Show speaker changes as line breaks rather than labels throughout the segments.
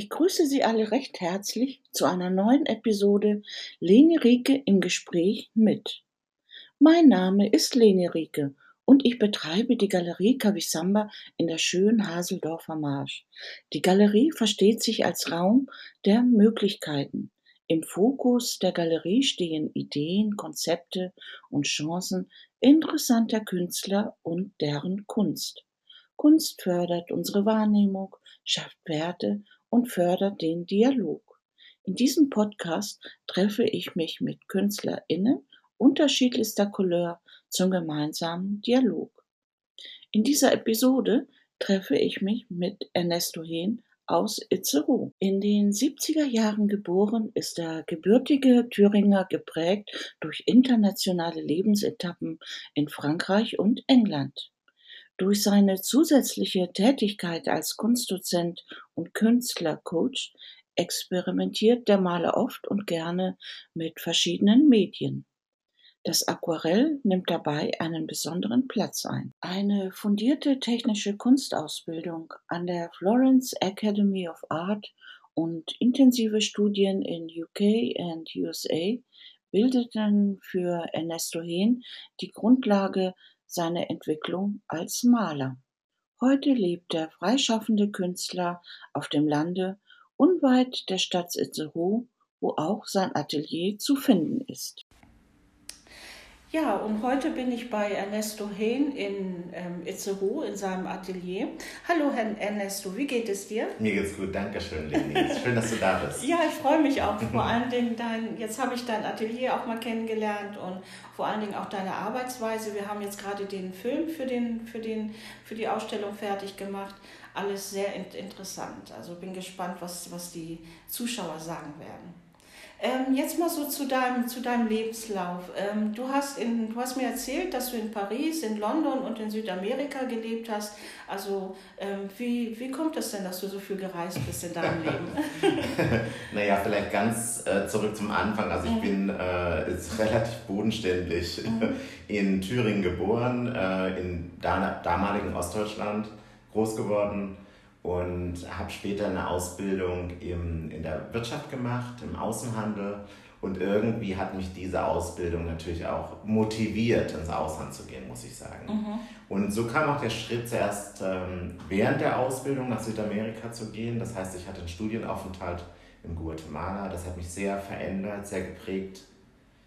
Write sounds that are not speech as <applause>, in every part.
Ich grüße Sie alle recht herzlich zu einer neuen Episode Leni Rieke im Gespräch mit. Mein Name ist Leni Rieke und ich betreibe die Galerie Kavisamba in der schönen Haseldorfer Marsch. Die Galerie versteht sich als Raum der Möglichkeiten. Im Fokus der Galerie stehen Ideen, Konzepte und Chancen interessanter Künstler und deren Kunst. Kunst fördert unsere Wahrnehmung, schafft Werte und fördert den Dialog. In diesem Podcast treffe ich mich mit KünstlerInnen unterschiedlichster Couleur zum gemeinsamen Dialog. In dieser Episode treffe ich mich mit Ernesto Hehn aus Itzehoe. In den 70er Jahren geboren ist der gebürtige Thüringer geprägt durch internationale Lebensetappen in Frankreich und England. Durch seine zusätzliche Tätigkeit als Kunstdozent und Künstlercoach experimentiert der Maler oft und gerne mit verschiedenen Medien. Das Aquarell nimmt dabei einen besonderen Platz ein. Eine fundierte technische Kunstausbildung an der Florence Academy of Art und intensive Studien in UK und USA bildeten für Ernesto Hehn die Grundlage seine Entwicklung als Maler. Heute lebt der freischaffende Künstler auf dem Lande unweit der Stadt Itzehoe, wo auch sein Atelier zu finden ist. Ja, und heute bin ich bei Ernesto Hehn in ähm, Itzehoe in seinem Atelier. Hallo, Herr Ernesto, wie geht es dir?
Mir geht's gut, danke schön, Leni. <laughs> Schön, dass du da bist.
ja, ich freue mich auch. Vor <laughs> allen Dingen dein, jetzt habe ich dein Atelier auch mal kennengelernt und vor allen Dingen auch deine Arbeitsweise. Wir haben jetzt gerade den Film für, den, für, den, für die Ausstellung fertig gemacht. Alles sehr interessant. Also bin gespannt, was, was die Zuschauer sagen werden. Ähm, jetzt mal so zu deinem, zu deinem Lebenslauf. Ähm, du, hast in, du hast mir erzählt, dass du in Paris, in London und in Südamerika gelebt hast. Also ähm, wie, wie kommt es denn, dass du so viel gereist bist in deinem Leben? <laughs> <laughs>
naja, vielleicht ganz äh, zurück zum Anfang. Also ich mhm. bin äh, ist relativ bodenständig mhm. <laughs> in Thüringen geboren, äh, in damaligen Ostdeutschland groß geworden und habe später eine Ausbildung im, in der Wirtschaft gemacht, im Außenhandel. Und irgendwie hat mich diese Ausbildung natürlich auch motiviert, ins Ausland zu gehen, muss ich sagen. Mhm. Und so kam auch der Schritt zuerst ähm, während der Ausbildung nach Südamerika zu gehen. Das heißt, ich hatte einen Studienaufenthalt in Guatemala. Das hat mich sehr verändert, sehr geprägt.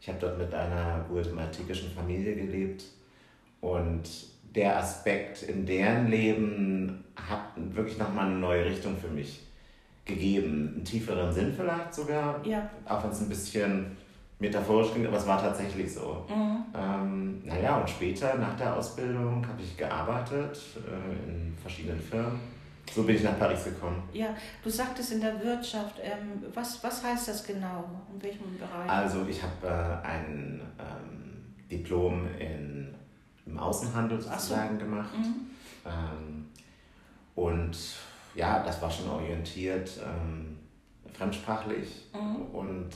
Ich habe dort mit einer guatemaltekischen Familie gelebt. Und der Aspekt in deren Leben hat wirklich nochmal eine neue Richtung für mich gegeben. Einen tieferen Sinn vielleicht sogar. Ja. Auch wenn es ein bisschen metaphorisch klingt, aber es war tatsächlich so. Mhm. Ähm, naja, und später, nach der Ausbildung, habe ich gearbeitet äh, in verschiedenen Firmen. So bin ich nach Paris gekommen.
Ja, du sagtest in der Wirtschaft. Ähm, was, was heißt das genau? In welchem Bereich?
Also, ich habe äh, ein ähm, Diplom in Außenhandel sozusagen so. gemacht. Mhm. Ähm, und ja, das war schon orientiert ähm, fremdsprachlich mhm. und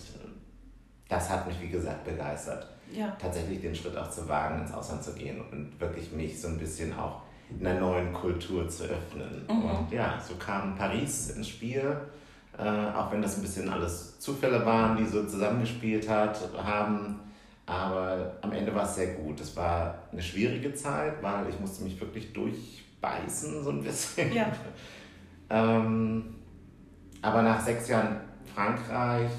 das hat mich, wie gesagt, begeistert. Ja. Tatsächlich den Schritt auch zu wagen, ins Ausland zu gehen und wirklich mich so ein bisschen auch in einer neuen Kultur zu öffnen. Mhm. Und ja, so kam Paris ins Spiel, äh, auch wenn das ein bisschen alles Zufälle waren, die so zusammengespielt hat, haben aber am Ende war es sehr gut. Es war eine schwierige Zeit, weil ich musste mich wirklich durchbeißen, so ein bisschen. Ja. <laughs> ähm, aber nach sechs Jahren Frankreich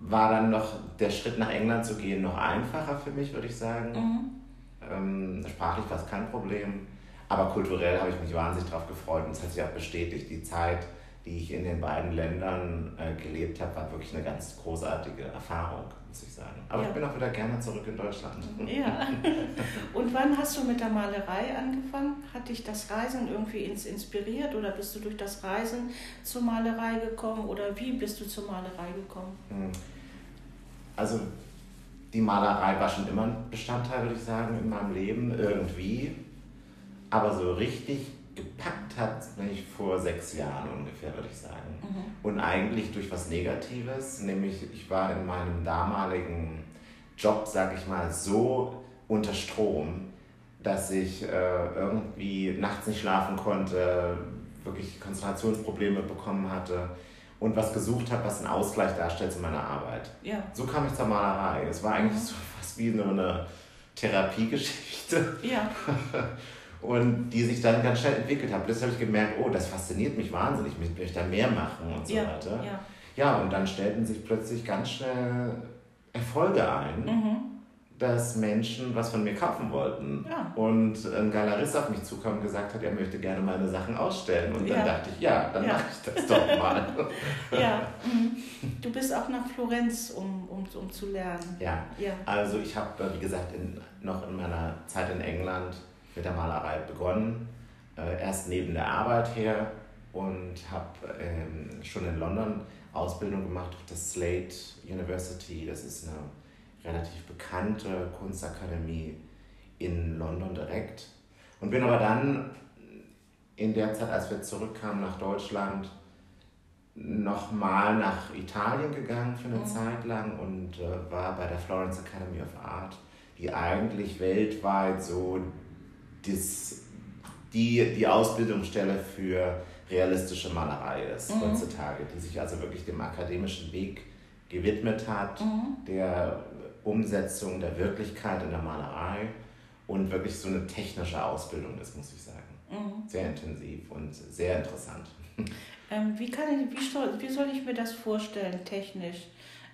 war dann noch der Schritt nach England zu gehen noch einfacher für mich, würde ich sagen. Mhm. Ähm, sprachlich war es kein Problem, aber kulturell habe ich mich wahnsinnig darauf gefreut und es hat sich auch bestätigt. Die Zeit, die ich in den beiden Ländern äh, gelebt habe, war wirklich eine ganz großartige Erfahrung, muss ich sagen. Aber ja. ich bin auch wieder gerne zurück in Deutschland.
Ja. Und wann hast du mit der Malerei angefangen? Hat dich das Reisen irgendwie ins inspiriert oder bist du durch das Reisen zur Malerei gekommen oder wie bist du zur Malerei gekommen? Hm.
Also die Malerei war schon immer ein Bestandteil, würde ich sagen, in meinem Leben irgendwie. Aber so richtig gepackt hat ich vor sechs Jahren ungefähr, würde ich sagen. Mhm. Und eigentlich durch was Negatives, nämlich ich war in meinem damaligen Job, sage ich mal, so unter Strom, dass ich äh, irgendwie nachts nicht schlafen konnte, wirklich Konzentrationsprobleme bekommen hatte und was gesucht habe, was einen Ausgleich darstellt zu meiner Arbeit.
Ja.
So kam ich zur Malerei. Es war eigentlich mhm. so fast wie nur eine Therapiegeschichte.
Ja. <laughs>
und die sich dann ganz schnell entwickelt hat. Plötzlich habe ich gemerkt, oh, das fasziniert mich wahnsinnig, ich möchte da mehr machen und so
ja,
weiter.
Ja.
ja, und dann stellten sich plötzlich ganz schnell Erfolge ein. Mhm dass Menschen was von mir kaufen wollten.
Ja.
Und ein Galerist auf mich zukam und gesagt hat, er möchte gerne meine Sachen ausstellen. Und dann dachte ich, ja, dann mache ich das doch mal. <laughs>
ja, mhm. du bist auch nach Florenz, um, um, um zu lernen.
Ja,
ja.
also ich habe, wie gesagt, in, noch in meiner Zeit in England mit der Malerei begonnen. Äh, erst neben der Arbeit her und habe ähm, schon in London Ausbildung gemacht auf der Slate University. Das ist eine relativ bekannte Kunstakademie in London direkt. Und bin aber dann in der Zeit, als wir zurückkamen nach Deutschland, nochmal nach Italien gegangen für eine mhm. Zeit lang und äh, war bei der Florence Academy of Art, die eigentlich weltweit so das, die, die Ausbildungsstelle für realistische Malerei ist mhm. heutzutage, die sich also wirklich dem akademischen Weg gewidmet hat, mhm. der Umsetzung der Wirklichkeit in der Malerei und wirklich so eine technische Ausbildung ist, muss ich sagen. Mhm. Sehr intensiv und sehr interessant. <laughs>
Ähm, wie, kann ich, wie, soll, wie soll ich mir das vorstellen, technisch?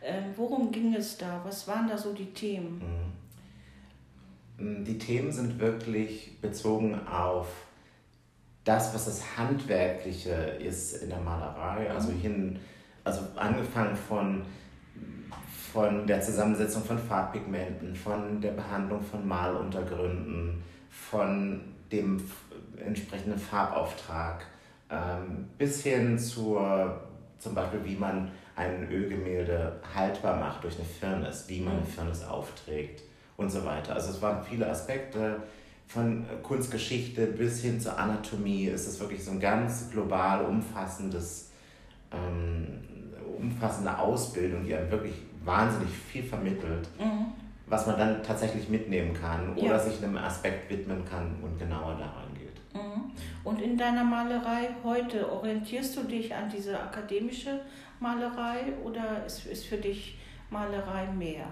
Ähm, worum ging es da? Was waren da so die Themen?
Mhm. Die Themen sind wirklich bezogen auf das, was das Handwerkliche ist in der Malerei. Also mhm. hin, also angefangen von von der Zusammensetzung von Farbpigmenten, von der Behandlung von Maluntergründen, von dem entsprechenden Farbauftrag, ähm, bis hin zur, zum Beispiel, wie man ein Ölgemälde haltbar macht durch eine Firnis, wie man eine mhm. Firnis aufträgt und so weiter. Also es waren viele Aspekte von Kunstgeschichte bis hin zur Anatomie. Es ist wirklich so ein ganz global umfassendes, ähm, umfassende Ausbildung, die einem wirklich wahnsinnig viel vermittelt, mhm. was man dann tatsächlich mitnehmen kann oder ja. sich einem Aspekt widmen kann und genauer daran geht.
Mhm. Und in deiner Malerei heute, orientierst du dich an diese akademische Malerei oder ist, ist für dich Malerei mehr?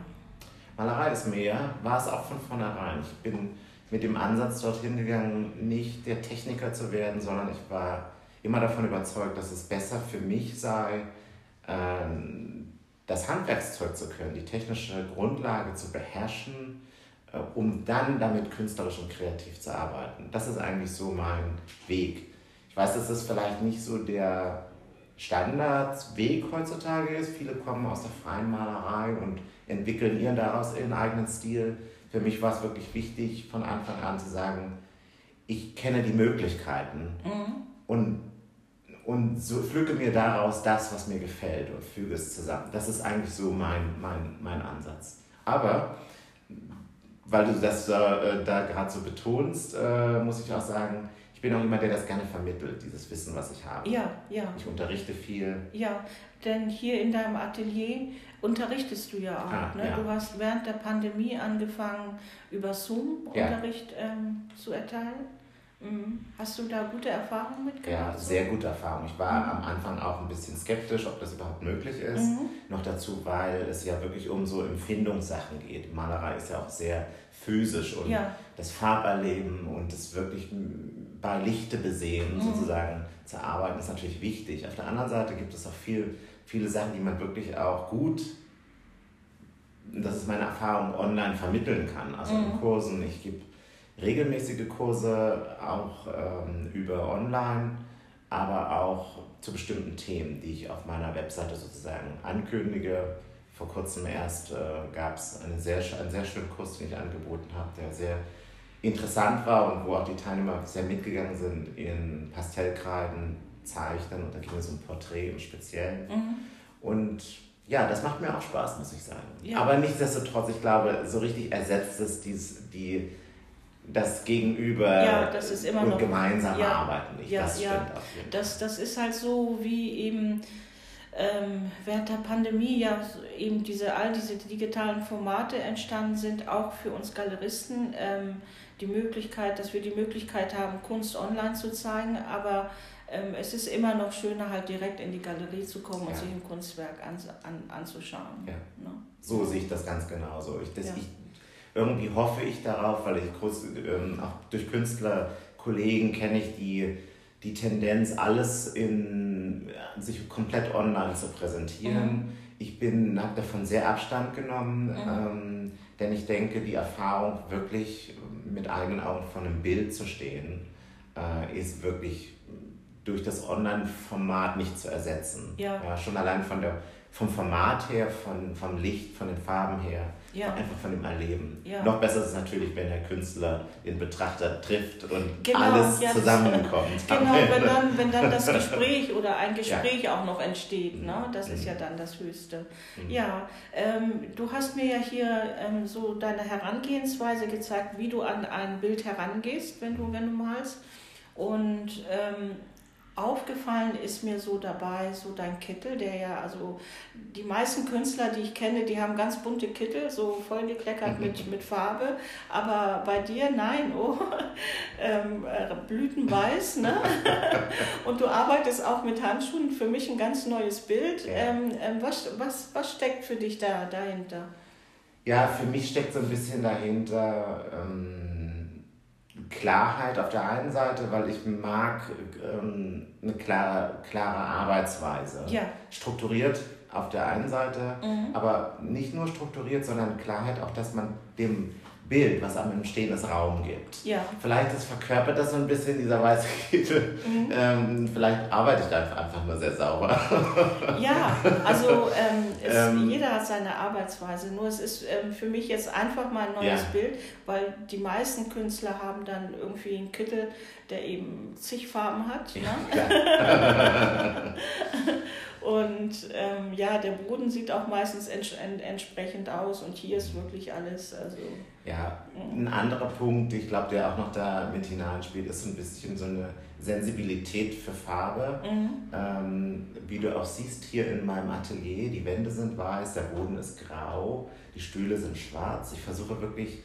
Malerei ist mehr, war es auch von vornherein. Ich bin mit dem Ansatz dorthin gegangen, nicht der Techniker zu werden, sondern ich war immer davon überzeugt, dass es besser für mich sei, ähm, das Handwerkszeug zu können, die technische Grundlage zu beherrschen, äh, um dann damit künstlerisch und kreativ zu arbeiten. Das ist eigentlich so mein Weg. Ich weiß, dass das vielleicht nicht so der Standardweg heutzutage ist. Viele kommen aus der freien Malerei und entwickeln ihren daraus ihren eigenen Stil. Für mich war es wirklich wichtig, von Anfang an zu sagen, ich kenne die Möglichkeiten mhm. und und so pflücke mir daraus das, was mir gefällt und füge es zusammen. Das ist eigentlich so mein, mein, mein Ansatz. Aber weil du das äh, da gerade so betonst, äh, muss ich auch sagen, bin auch jemand, der das gerne vermittelt, dieses Wissen, was ich habe.
Ja, ja.
Ich unterrichte viel.
Ja, denn hier in deinem Atelier unterrichtest du ja auch. Ah, ne? Ja. Du hast während der Pandemie angefangen, über Zoom ja. Unterricht ähm, zu erteilen. Mhm. Hast du da gute Erfahrungen mit
Ja, sehr gute Erfahrungen. Ich war mhm. am Anfang auch ein bisschen skeptisch, ob das überhaupt möglich ist. Mhm. Noch dazu, weil es ja wirklich um so Empfindungssachen geht. Malerei ist ja auch sehr physisch und
ja.
das Farberleben und das wirklich bei Lichte besehen mhm. sozusagen zu arbeiten ist natürlich wichtig. Auf der anderen Seite gibt es auch viel, viele Sachen, die man wirklich auch gut das ist meine Erfahrung, online vermitteln kann. Also in mhm. Kursen, ich gebe regelmäßige Kurse, auch ähm, über online, aber auch zu bestimmten Themen, die ich auf meiner Webseite sozusagen ankündige. Vor kurzem erst äh, gab es einen sehr, einen sehr schönen Kurs, den ich angeboten habe, der sehr interessant war und wo auch die Teilnehmer sehr mitgegangen sind in Pastellkreiden, Zeichnen und da ging es um Porträt im Speziellen. Mhm. Und ja, das macht mir auch Spaß, muss ich sagen. Ja. Aber nichtsdestotrotz, ich glaube, so richtig ersetzt es dies, die das Gegenüber
ja, das ist immer
und
noch,
gemeinsame
ja,
Arbeiten nicht.
Ja, das stimmt ja. Das, das ist halt so wie eben ähm, während der Pandemie ja eben diese all diese digitalen Formate entstanden sind, auch für uns Galeristen ähm, die Möglichkeit, dass wir die Möglichkeit haben, Kunst online zu zeigen, aber ähm, es ist immer noch schöner, halt direkt in die Galerie zu kommen und sich ein Kunstwerk an, an, anzuschauen.
Ja. Ne? So sehe ich das ganz genauso. Ich, das, ich, irgendwie hoffe ich darauf, weil ich groß, ähm, auch durch Künstler, Kollegen kenne ich die, die Tendenz, alles in, sich komplett online zu präsentieren. Mhm. Ich habe davon sehr Abstand genommen, mhm. ähm, denn ich denke, die Erfahrung wirklich mit eigenen Augen vor einem Bild zu stehen, äh, ist wirklich durch das Online-Format nicht zu ersetzen. Ja. ja. Schon allein von der, vom Format her, von, vom Licht, von den Farben her, ja. einfach von dem Erleben. Ja. Noch besser ist es natürlich, wenn der Künstler den Betrachter trifft und genau, alles ja, zusammenkommt. <laughs>
genau, wenn <laughs> dann, wenn dann das Gespräch oder ein Gespräch auch noch entsteht, ne? das mhm. ist ja dann das Höchste. Mhm. Ja, ähm, du hast mir ja hier ähm, so deine Herangehensweise gezeigt, wie du an ein Bild herangehst, wenn du, wenn du malst. Und ähm, aufgefallen ist mir so dabei, so dein Kittel, der ja, also die meisten Künstler, die ich kenne, die haben ganz bunte Kittel, so vollgekleckert mit, <laughs> mit Farbe, aber bei dir, nein, oh, <laughs> ähm, äh, blütenweiß, ne? <laughs> Und du arbeitest auch mit Handschuhen, für mich ein ganz neues Bild. Ja. Ähm, ähm, was, was, was steckt für dich da dahinter?
Ja, für mich steckt so ein bisschen dahinter, ähm, Klarheit auf der einen Seite, weil ich mag ähm, eine klare, klare Arbeitsweise. Ja. Strukturiert auf der einen Seite, mhm. aber nicht nur strukturiert, sondern Klarheit auch, dass man dem Bild, was am Entstehen des Raum gibt. Ja. Vielleicht ist verkörpert das so ein bisschen dieser weiße Kittel. Mhm. Ähm, vielleicht arbeite ich da einfach nur sehr sauber.
Ja, also ähm, es, ähm, jeder hat seine Arbeitsweise. Nur es ist ähm, für mich jetzt einfach mal ein neues ja. Bild, weil die meisten Künstler haben dann irgendwie einen Kittel, der eben zig Farben hat. Ja, ne? <laughs> <laughs> Und ähm, ja, der Boden sieht auch meistens ents entsprechend aus und hier ist wirklich alles. Also,
ja, ein anderer Punkt, ich glaube, der auch noch da mit hineinspielt, ist so ein bisschen so eine Sensibilität für Farbe. Mhm. Ähm, wie du auch siehst hier in meinem Atelier, die Wände sind weiß, der Boden ist grau, die Stühle sind schwarz. Ich versuche wirklich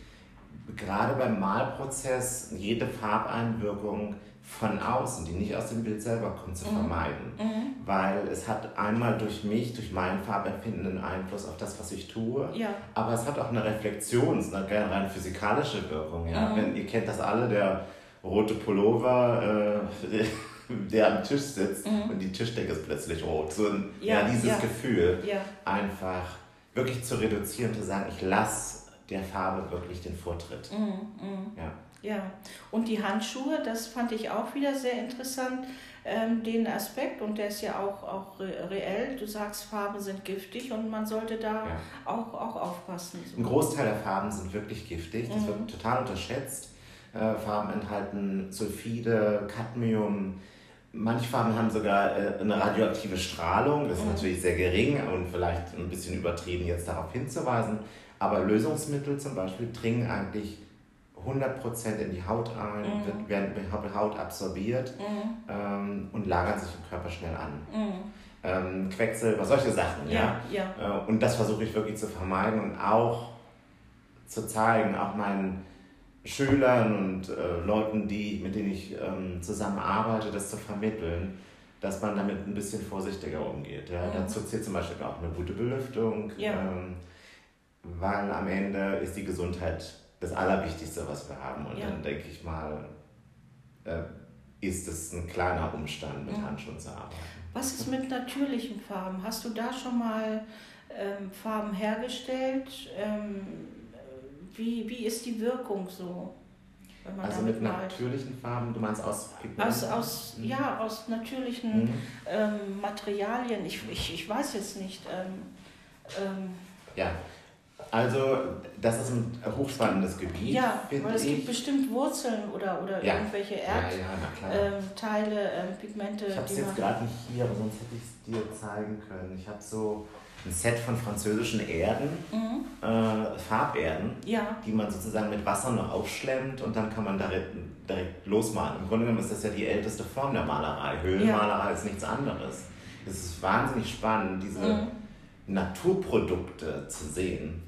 gerade beim Malprozess jede Farbeinwirkung von außen, die nicht aus dem Bild selber kommt, zu mhm. vermeiden. Mhm. Weil es hat einmal durch mich, durch mein Farbempfinden einen Einfluss auf das, was ich tue, ja. aber es hat auch eine Reflexion, eine rein physikalische Wirkung. Ja? Mhm. Wenn, ihr kennt das alle, der rote Pullover, äh, <laughs> der am Tisch sitzt mhm. und die Tischdecke ist plötzlich rot. So ein, ja, ja dieses. Gefühl einfach wirklich zu reduzieren, zu sagen, ich lasse der Farbe wirklich den Vortritt. Mhm.
Mhm. Ja. Ja, und die Handschuhe, das fand ich auch wieder sehr interessant, ähm, den Aspekt, und der ist ja auch, auch reell. Du sagst, Farben sind giftig und man sollte da ja. auch, auch aufpassen.
Ein Großteil der Farben sind wirklich giftig, das mhm. wird total unterschätzt. Äh, Farben enthalten Sulfide, Cadmium. Manche Farben haben sogar äh, eine radioaktive Strahlung, das ist mhm. natürlich sehr gering und vielleicht ein bisschen übertrieben jetzt darauf hinzuweisen. Aber Lösungsmittel zum Beispiel dringen eigentlich 100% in die Haut ein, mhm. wird, werden Haut absorbiert mhm. ähm, und lagern sich im Körper schnell an. Mhm. Ähm, Quecksilber, solche Sachen. Ja, ja. ja. Äh, und das versuche ich wirklich zu vermeiden und auch zu zeigen, auch meinen Schülern und äh, Leuten, die, mit denen ich ähm, zusammenarbeite, das zu vermitteln, dass man damit ein bisschen vorsichtiger umgeht. Ja? Mhm. Dazu zählt zum Beispiel auch eine gute Belüftung, ja. ähm, weil am Ende ist die Gesundheit das Allerwichtigste, was wir haben. Und ja. dann denke ich mal, äh, ist es ein kleiner Umstand, mit ja. Handschuhen zu arbeiten.
Was ist mit natürlichen Farben? Hast du da schon mal ähm, Farben hergestellt? Ähm, wie, wie ist die Wirkung so?
also mit malt? natürlichen Farben, du meinst aus
Pigmenten? Aus, aus, mhm. Ja, aus natürlichen mhm. ähm, Materialien. Ich, ich, ich weiß jetzt nicht. Ähm,
ähm, ja, also, das ist ein hochspannendes Gebiet.
Ja, weil es ich. gibt bestimmt Wurzeln oder, oder ja. irgendwelche Erdteile, ja, ja, ähm, Pigmente.
Ich habe es jetzt gerade nicht hier, aber sonst hätte ich es dir zeigen können. Ich habe so ein Set von französischen Erden, mhm. äh, Farberden, die man sozusagen mit Wasser noch aufschlemmt und dann kann man direkt, direkt losmalen. Im Grunde genommen ist das ja die älteste Form der Malerei. Höhlenmalerei ist nichts anderes. Es ist wahnsinnig spannend, diese mhm. Naturprodukte zu sehen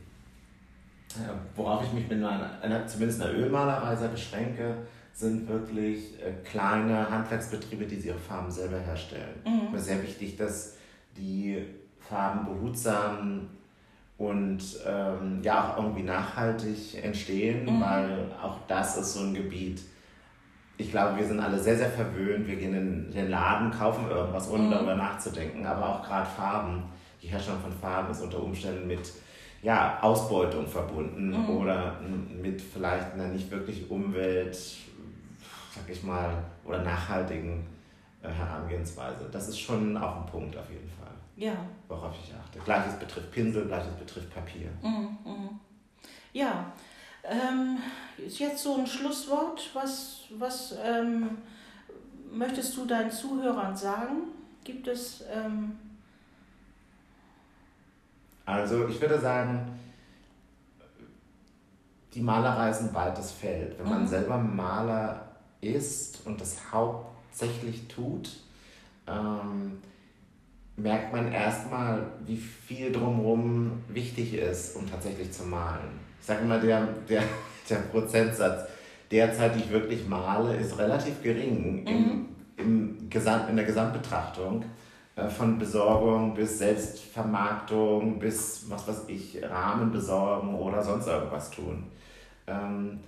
worauf ich mich mit einer, einer, zumindest einer Ölmalerei sehr beschränke, sind wirklich äh, kleine Handwerksbetriebe, die ihre Farben selber herstellen. Mhm. Es ist sehr wichtig, dass die Farben behutsam und ähm, ja auch irgendwie nachhaltig entstehen, mhm. weil auch das ist so ein Gebiet. Ich glaube, wir sind alle sehr, sehr verwöhnt. Wir gehen in den Laden, kaufen irgendwas, ohne mhm. darüber nachzudenken. Aber auch gerade Farben, die Herstellung von Farben ist unter Umständen mit ja, Ausbeutung verbunden mhm. oder mit vielleicht einer nicht wirklich Umwelt, sag ich mal, oder nachhaltigen äh, Herangehensweise. Das ist schon auch ein Punkt auf jeden Fall. Ja. Worauf ich achte. Gleiches betrifft Pinsel, gleiches betrifft Papier.
Mhm, mhm. Ja. Ähm, ist jetzt so ein Schlusswort. Was, was ähm, möchtest du deinen Zuhörern sagen? Gibt es. Ähm
also, ich würde sagen, die Malerei ist ein weites Feld. Wenn man mhm. selber Maler ist und das hauptsächlich tut, ähm, merkt man erstmal, wie viel drumherum wichtig ist, um tatsächlich zu malen. Ich sage immer, der, der, <laughs> der Prozentsatz derzeit, die ich wirklich male, ist relativ gering im, mhm. im Gesamt, in der Gesamtbetrachtung. Äh, von Besorgung bis Selbstvermarktung bis, was weiß ich, Rahmen besorgen oder sonst irgendwas tun. Ähm,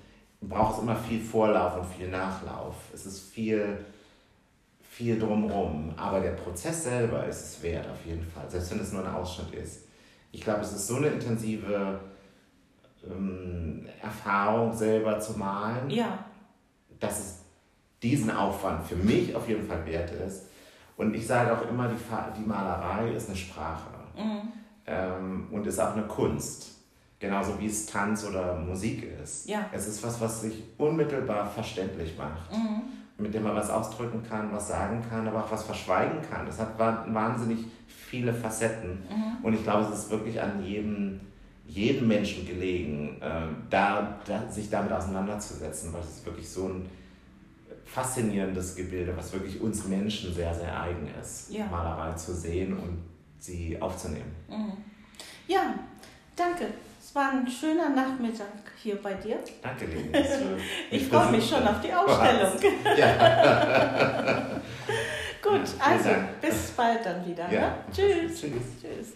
braucht es immer viel Vorlauf und viel Nachlauf. Es ist viel viel drumherum. Aber der Prozess selber ist es wert, auf jeden Fall, selbst wenn es nur ein Ausschnitt ist. Ich glaube, es ist so eine intensive ähm, Erfahrung, selber zu malen, ja. dass es diesen Aufwand für mich auf jeden Fall wert ist. Und ich sage auch immer, die, die Malerei ist eine Sprache mhm. ähm, und ist auch eine Kunst. Genauso wie es Tanz oder Musik ist. Ja. Es ist was, was sich unmittelbar verständlich macht. Mhm mit dem man was ausdrücken kann, was sagen kann, aber auch was verschweigen kann. Das hat wahnsinnig viele Facetten. Mhm. Und ich glaube, es ist wirklich an jedem, jedem Menschen gelegen, äh, da, da, sich damit auseinanderzusetzen, weil es ist wirklich so ein faszinierendes Gebilde, was wirklich uns Menschen sehr, sehr eigen ist, ja. Malerei zu sehen und sie aufzunehmen.
Mhm. Ja, danke. Es war ein schöner Nachmittag hier bei dir.
Danke, Leni. <laughs>
ich freue mich schon auf die Ausstellung. Ja. <laughs> Gut, also bis bald dann wieder. Ja. Ne? Tschüss. Tschüss. Tschüss.